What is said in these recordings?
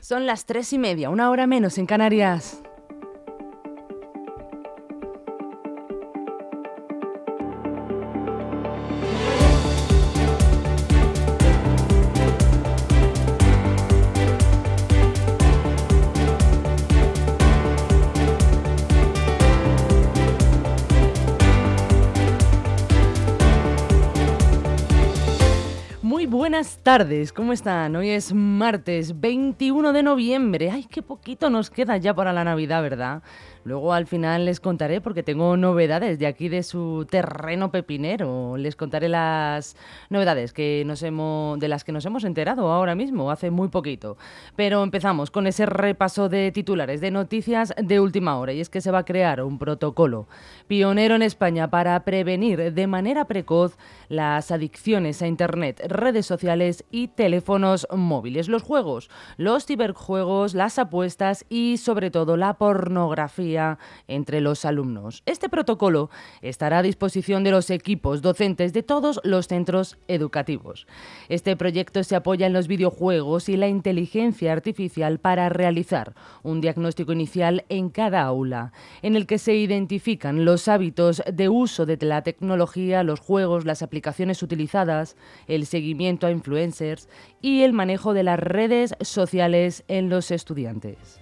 Son las tres y media, una hora menos en Canarias. Buenas tardes, ¿cómo están? Hoy es martes 21 de noviembre. Ay, qué poquito nos queda ya para la Navidad, ¿verdad? Luego al final les contaré porque tengo novedades de aquí de su terreno pepinero. Les contaré las novedades que nos hemos, de las que nos hemos enterado ahora mismo, hace muy poquito. Pero empezamos con ese repaso de titulares, de noticias de última hora. Y es que se va a crear un protocolo pionero en España para prevenir de manera precoz las adicciones a Internet, redes sociales y teléfonos móviles, los juegos, los ciberjuegos, las apuestas y sobre todo la pornografía entre los alumnos. Este protocolo estará a disposición de los equipos docentes de todos los centros educativos. Este proyecto se apoya en los videojuegos y la inteligencia artificial para realizar un diagnóstico inicial en cada aula, en el que se identifican los hábitos de uso de la tecnología, los juegos, las aplicaciones utilizadas, el seguimiento influencers y el manejo de las redes sociales en los estudiantes.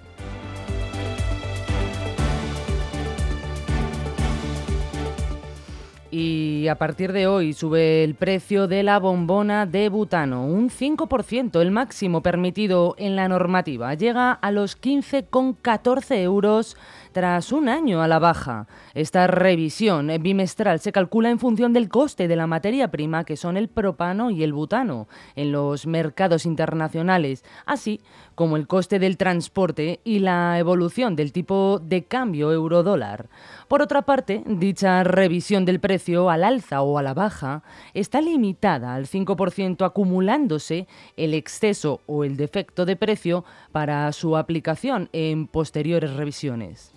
Y a partir de hoy sube el precio de la bombona de butano, un 5%, el máximo permitido en la normativa. Llega a los 15,14 euros tras un año a la baja. Esta revisión bimestral se calcula en función del coste de la materia prima, que son el propano y el butano, en los mercados internacionales, así como el coste del transporte y la evolución del tipo de cambio euro-dólar. Por otra parte, dicha revisión del precio al alza o a la baja está limitada al 5% acumulándose el exceso o el defecto de precio para su aplicación en posteriores revisiones.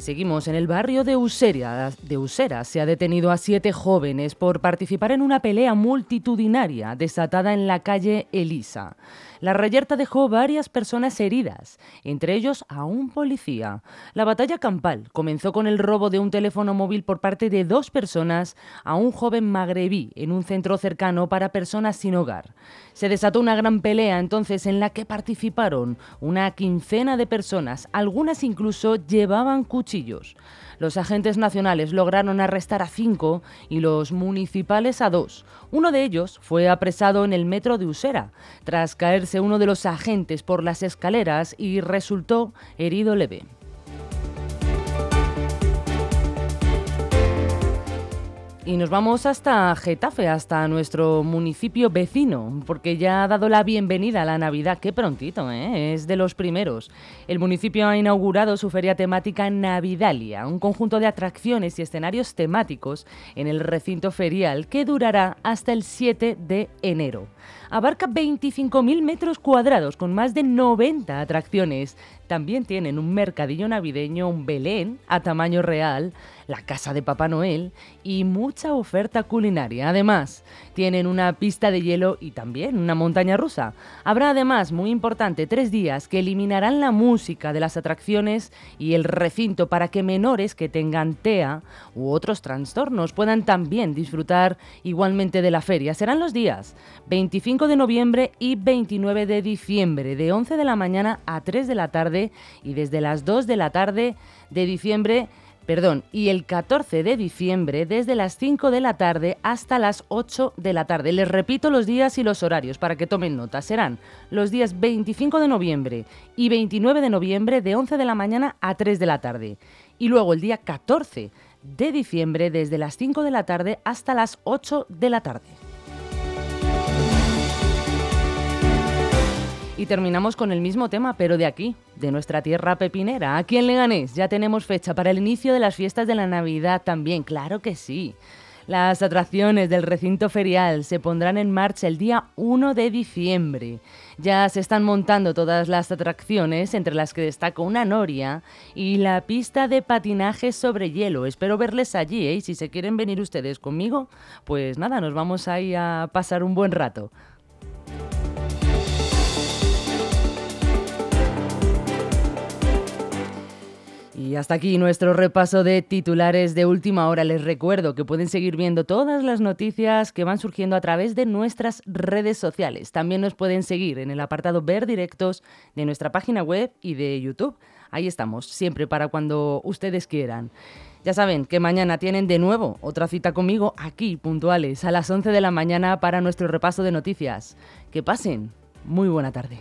Seguimos en el barrio de Usera. De Usera se ha detenido a siete jóvenes por participar en una pelea multitudinaria desatada en la calle Elisa. La reyerta dejó varias personas heridas, entre ellos a un policía. La batalla campal comenzó con el robo de un teléfono móvil por parte de dos personas a un joven magrebí en un centro cercano para personas sin hogar. Se desató una gran pelea entonces en la que participaron una quincena de personas, algunas incluso llevaban cuchillos. Los agentes nacionales lograron arrestar a cinco y los municipales a dos. Uno de ellos fue apresado en el metro de Usera, tras caerse uno de los agentes por las escaleras y resultó herido leve. Y nos vamos hasta Getafe, hasta nuestro municipio vecino, porque ya ha dado la bienvenida a la Navidad. Qué prontito, ¿eh? Es de los primeros. El municipio ha inaugurado su feria temática Navidalia, un conjunto de atracciones y escenarios temáticos en el recinto ferial que durará hasta el 7 de enero abarca 25.000 metros cuadrados con más de 90 atracciones. También tienen un mercadillo navideño, un Belén a tamaño real, la casa de Papá Noel y mucha oferta culinaria. Además, tienen una pista de hielo y también una montaña rusa. Habrá además, muy importante, tres días que eliminarán la música de las atracciones y el recinto para que menores que tengan TEA u otros trastornos puedan también disfrutar igualmente de la feria. Serán los días 25 de noviembre y 29 de diciembre, de 11 de la mañana a 3 de la tarde y desde las 2 de la tarde de diciembre perdón, y el 14 de diciembre desde las 5 de la tarde hasta las 8 de la tarde. Les repito los días y los horarios para que tomen nota. Serán los días 25 de noviembre y 29 de noviembre de 11 de la mañana a 3 de la tarde. Y luego el día 14 de diciembre desde las 5 de la tarde hasta las 8 de la tarde. Y terminamos con el mismo tema, pero de aquí, de nuestra tierra pepinera. Aquí en Leganés ya tenemos fecha para el inicio de las fiestas de la Navidad también, claro que sí. Las atracciones del recinto ferial se pondrán en marcha el día 1 de diciembre. Ya se están montando todas las atracciones, entre las que destaco una noria y la pista de patinaje sobre hielo. Espero verles allí, ¿eh? Y si se quieren venir ustedes conmigo, pues nada, nos vamos ahí a pasar un buen rato. Hasta aquí nuestro repaso de titulares de última hora. Les recuerdo que pueden seguir viendo todas las noticias que van surgiendo a través de nuestras redes sociales. También nos pueden seguir en el apartado Ver Directos de nuestra página web y de YouTube. Ahí estamos, siempre para cuando ustedes quieran. Ya saben que mañana tienen de nuevo otra cita conmigo aquí, puntuales, a las 11 de la mañana para nuestro repaso de noticias. Que pasen. Muy buena tarde.